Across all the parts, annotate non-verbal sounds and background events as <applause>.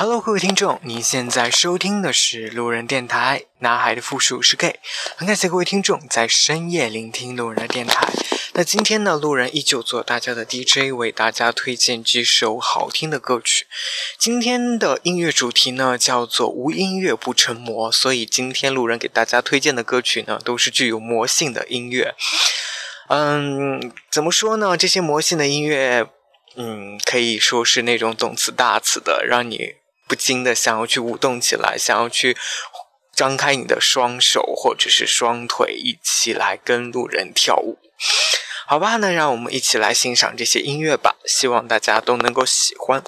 Hello，各位听众，您现在收听的是路人电台，男孩的复数是 gay。很感谢各位听众在深夜聆听路人的电台。那今天呢，路人依旧做大家的 DJ，为大家推荐几首好听的歌曲。今天的音乐主题呢叫做“无音乐不成魔”，所以今天路人给大家推荐的歌曲呢都是具有魔性的音乐。嗯，怎么说呢？这些魔性的音乐，嗯，可以说是那种动词大词的，让你。不禁的想要去舞动起来，想要去张开你的双手或者是双腿，一起来跟路人跳舞。好吧，那让我们一起来欣赏这些音乐吧，希望大家都能够喜欢。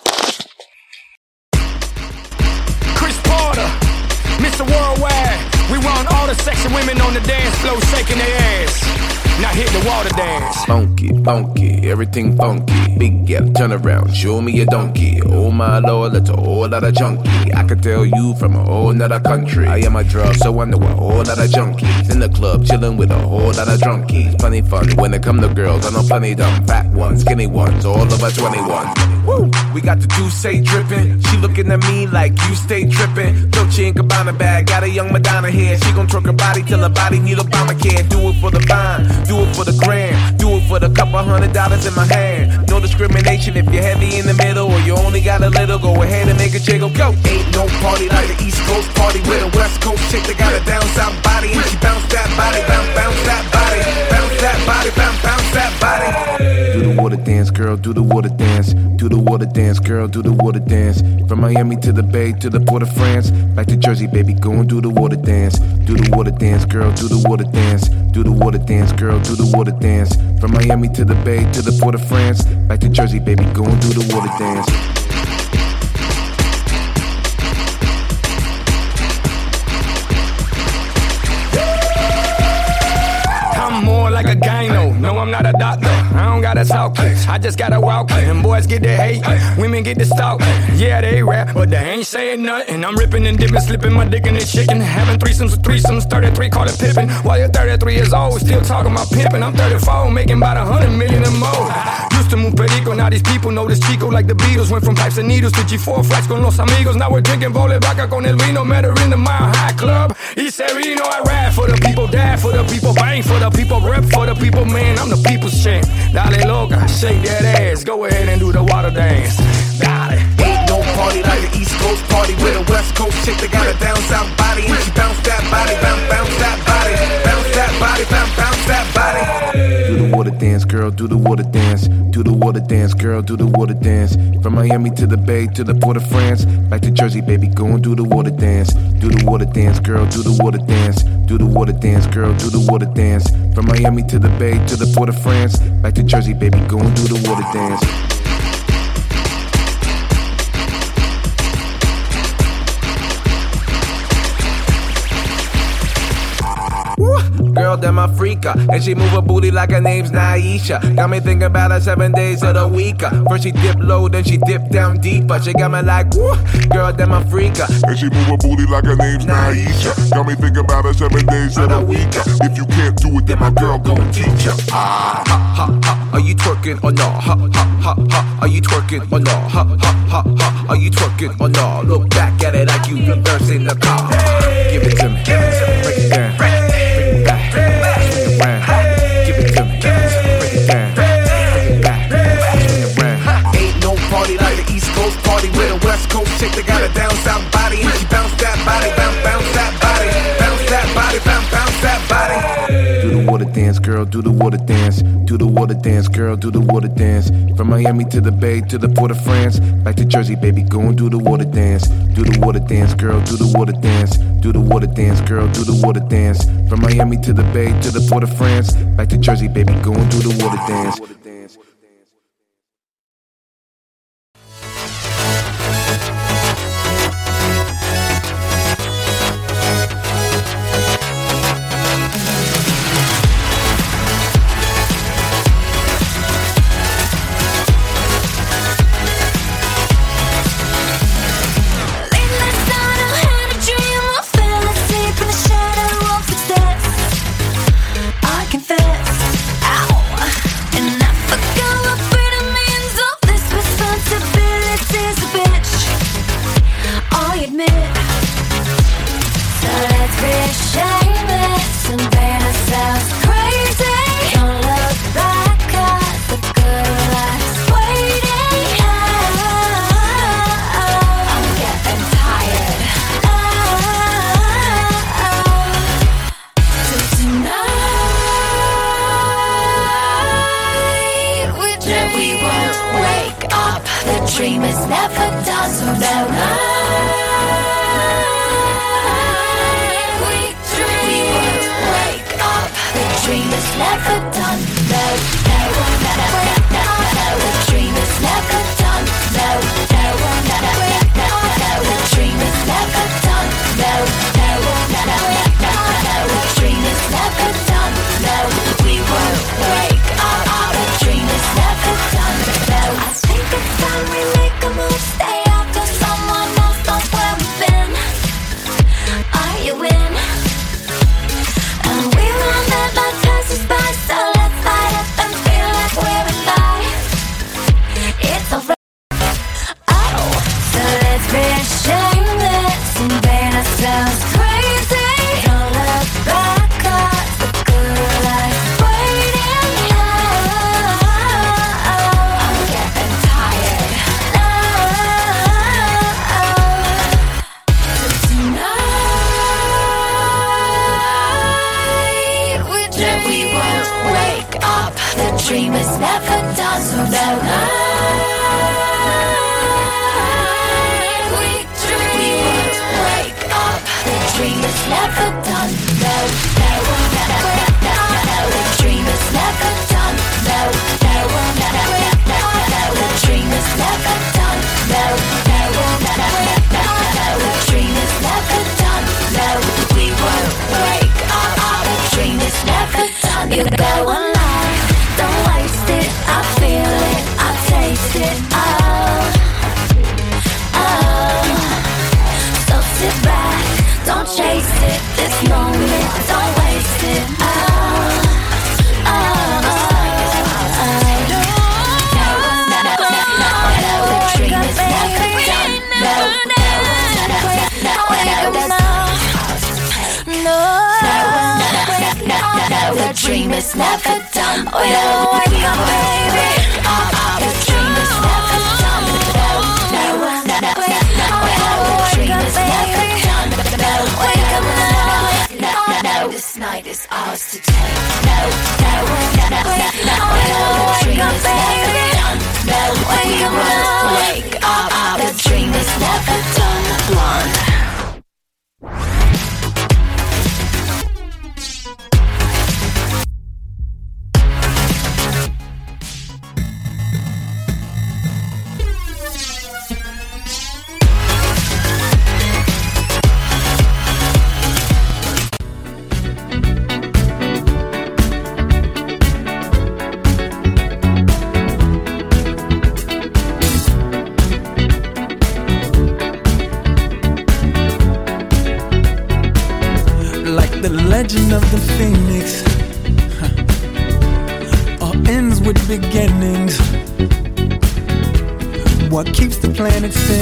Now hit the water dance. Funky, funky, everything funky. Big gap, turn around, show me a donkey. Oh my lord, that's a whole lot of junkie. I could tell you from a whole nother country. I am a drug, so I know a whole lot of junkies. In the club, chilling with a whole lot of drunkies. Plenty fun when it come to girls. I know plenty dumb, fat ones, skinny ones, all of us 21. Woo! We got the Douce dripping. She looking at me like you stay tripping. Dolce and Gabbana bag, got a young Madonna here. She gon' twerk her body till her body need Obamacare. Do it for the vine, do it for the gram, do it for the couple hundred dollars in my hand. No discrimination if you're heavy in the middle or you only got a little. Go ahead and make a jiggle, go. Ain't no party like the East Coast party with a West Coast chick that got a down south body and she bounce that body, bounce, bounce that body, bounce that body, bounce, bounce that body. The water dance, girl, do the water dance, do the water dance, girl, do the water dance. From Miami to the Bay to the Port of France, back to Jersey, baby, go and do the water dance. Do the water dance, girl, do the water dance. Do the water dance, girl, do the water dance. From Miami to the Bay to the Port of France, back to Jersey, baby, go and do the water dance. More like a gyno. No, I'm not a doctor. Don't gotta talk. I just gotta walk. And boys get the hate. Women get the stalk. Yeah, they rap, but they ain't saying nothing. I'm ripping and dipping, slipping my dick in the chicken. Having threesomes with threesomes. 33, call it pippin'. While you're 33 years old, still talking about pimping. I'm 34, making about a hundred million and more. Used to move perico, now these people know this Chico like the Beatles. Went from pipes and needles to G4 flats con los amigos. Now we're drinking vole vaca con el vino. Met her in the Mile High Club. He said, you know, I rap for the people, die for the people, bang for the people, rip for the people, man. I'm the people's champ. Dale loca, shake that ass. Go ahead and do the water dance. Party like the East Coast party with a West Coast chick that got a down south body. And she bounce that body, bounce, bounce that body. Bounce that body, bounce, bounce that body. Do the water dance, girl, do the water dance. Do the water dance, girl, do the water dance. From Miami to the Bay to the Port of France. Back to Jersey, baby, go and do the water dance. Do the water dance, girl, do the water dance. Do the water dance, girl, do the water dance. From Miami to the Bay to the Port of France. Back to Jersey, baby, go and do the water dance. Girl, damn my freaka. And she move her booty like her name's Naisha. Got me thinking about her seven days of the week. First she dip low, then she dip down deeper. She got me like, woo. Girl, damn my freaka. And she move her booty like her name's Naisha. Got me thinking about her seven days of the week. If you can't do it, then my girl go and teach ya. Ah, ha, ha, ha. Are you twerking or no? Ha, ha, ha, ha. Are you twerking or no? Ha, ha, ha, ha. Are you twerking or no? Look back at it like you reversing the car. Give it to me. Break it down. Body bounce that body, bounce, bounce that body, bounce that body, bounce, bounce that body. Do the water dance, girl, do the water dance. Do the water dance, girl, do the water dance. From Miami to the Bay to the Port of France, back to Jersey, baby, go and do the water dance. Do the water dance, girl, do the water dance. Do the water dance, girl, do the water dance. From Miami to the Bay to the Port of France, back to Jersey, baby, go and do the water dance. we won't wake up. The dream is never done, so tonight we dream. Won't wake up. The dream is never done. No, no, no, no. The dream is never done. No, no, no, no, no, no. The dream is never done. No, no, no, no, no, no. The dream is never done. No, no, no, no, no, no. The dream is never done. No, we won't wake up. The dream is never done. You go. it's never done. We don't wake up, baby. Up, up, and been.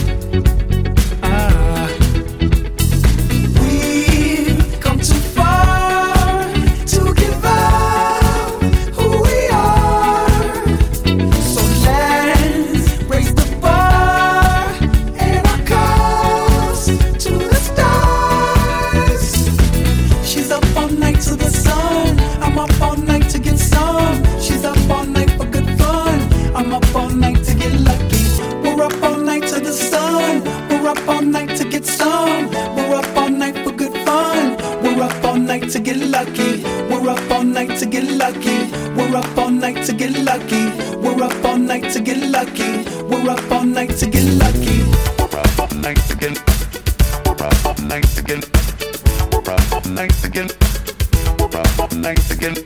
all night get.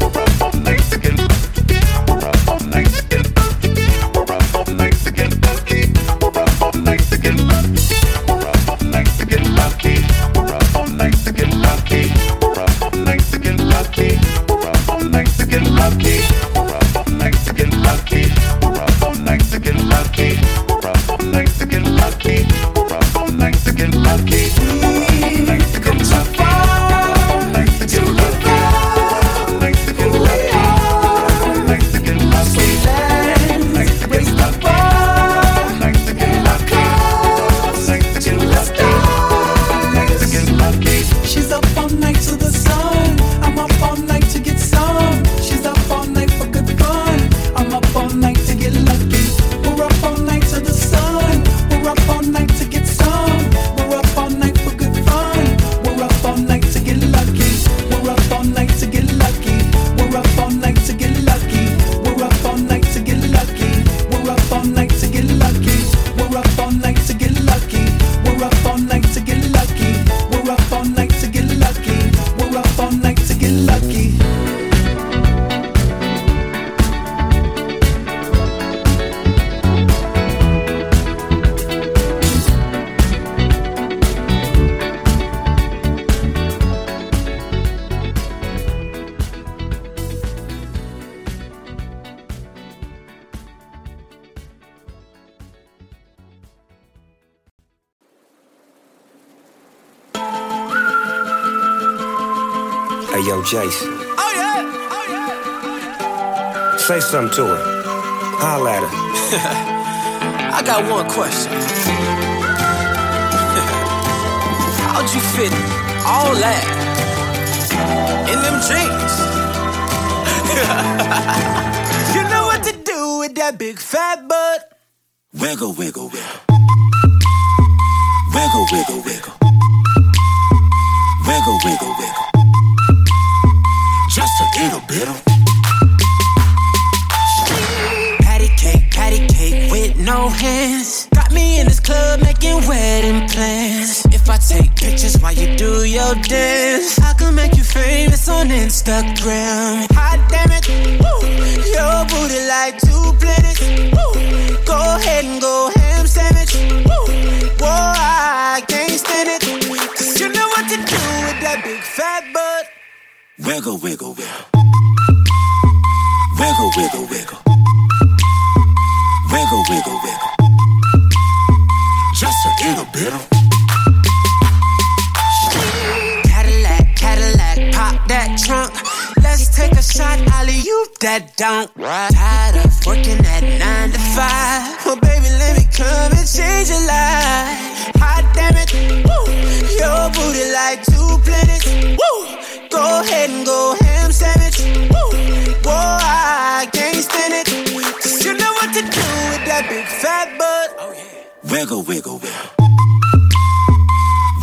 We're up all night get. We're up all night to Hey, yo, Jason. Oh yeah, oh yeah. Say something to her. Holla at her. <laughs> I got one question. <laughs> How'd you fit all that in them jeans? <laughs> you know what to do with that big fat butt. Wiggle, wiggle, wiggle. Wiggle, wiggle, wiggle. Wiggle, wiggle, wiggle. Cake, cake with no hands. Got me in this club making wedding plans. If I take pictures while you do your dance, I can make you famous on Instagram. Hot damn it, woo. Your booty like two planets. Woo. Go ahead and go ham sandwich. Woo. Whoa, I can't stand it. You know what to do with that big fat butt. Wiggle, wiggle, wiggle. Wiggle, wiggle, wiggle. Wiggle, wiggle, wiggle. Just a little bit of. Cadillac, Cadillac, pop that trunk. Let's take a shot, Ollie, you that dunk. Tired of working at nine to five. Well, baby, let me come and change your life. Hot damn it, woo. Your booty like two planets, woo. Go ahead and go ham sandwich, woo. Whoa, I can't stand it. Cause you know what to do with that big fat butt. Oh, wiggle, wiggle, wiggle.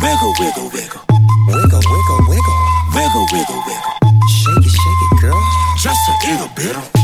Wiggle, wiggle, wiggle. Wiggle, wiggle, wiggle. Wiggle, wiggle, wiggle. Shake it, shake it, girl. Just a little bit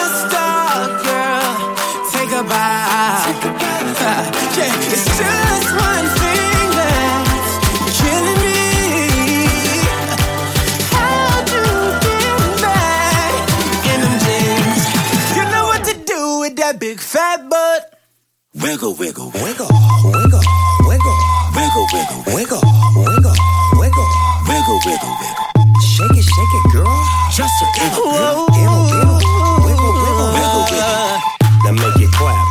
wiggle, wiggle, wiggle, wiggle, wiggle, wiggle, wiggle, wiggle, wiggle, wiggle, wiggle, wiggle, wiggle. Shake it, shake it, girl. Just a wiggle, wiggle, wiggle, wiggle, wiggle, wiggle, wiggle. Now make it clap.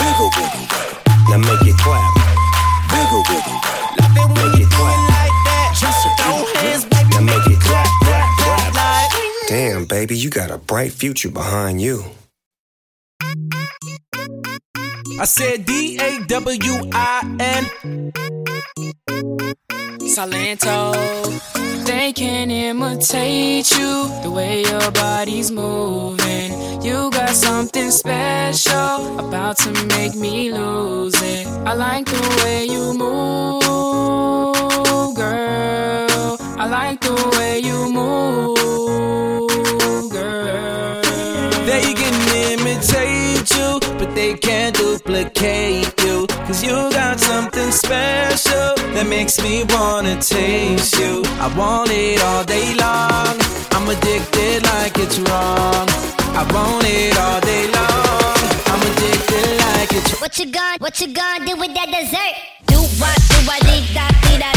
Wiggle, wiggle, wiggle. Now make it clap. Wiggle, wiggle, wiggle. Make it clap. Like that. Just throw hands back. Now make it clap, clap, clap. Damn, baby, you got a bright future behind you. I said D A W I N. Silento. They can imitate you the way your body's moving. You got something special about to make me lose it. I like the way you move, girl. I like the way you move, girl. They can imitate you, but they can't duplicate you. Cause you got something special that makes me wanna taste you. I want it all day long. I'm addicted like it's wrong. I want it all day long. I'm addicted like it's wrong. What you gonna, what you gonna do with that dessert? Do what, do what, dee da,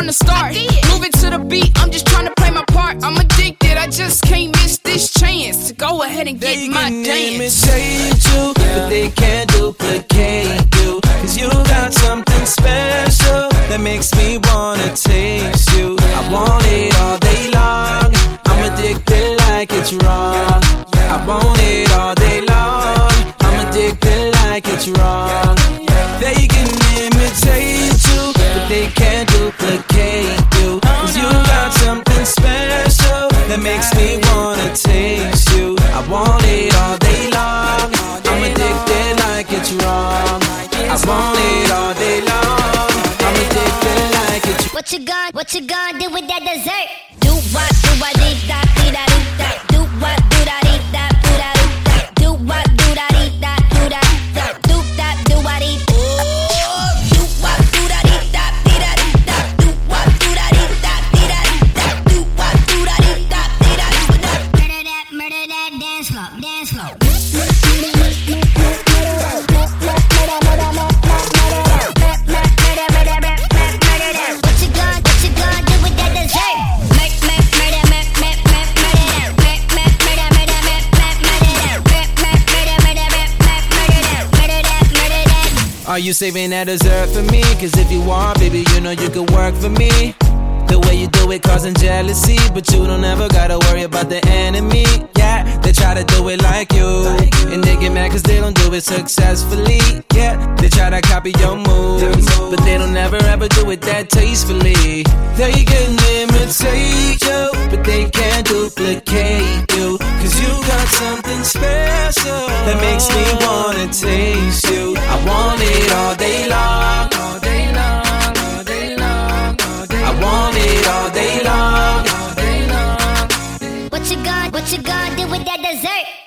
from the start. Moving to the beat, I'm just trying to play my part. I'm addicted, I just can't miss this chance to go ahead and They get my can dance. imitate you, but they can't duplicate you. Cause you got something special that makes me wanna taste you. I want it all day long. I'm addicted like it's wrong. I want it all day long. I'm addicted like it's wrong. Want it all day long. I'm addicted like it's wrong. I want it all day long. I'm addicted like it's What you gonna, what you gonna do with that dessert? Do what, do I dee da, you saving that dessert for me? Cause if you want, baby, you know you could work for me. The way you do it causing jealousy, but you don't ever gotta worry about the enemy. Yeah, they try to do it like you, and they get mad cause they don't do it successfully. Yeah, they try to copy your moves, but they don't ever ever do it that tastefully. They can imitate you, but they can't duplicate something special that makes me wanna taste you. I want it all day long. All day long, all day long, I want it all day long. All day long. What you gonna, what you gonna do with that dessert?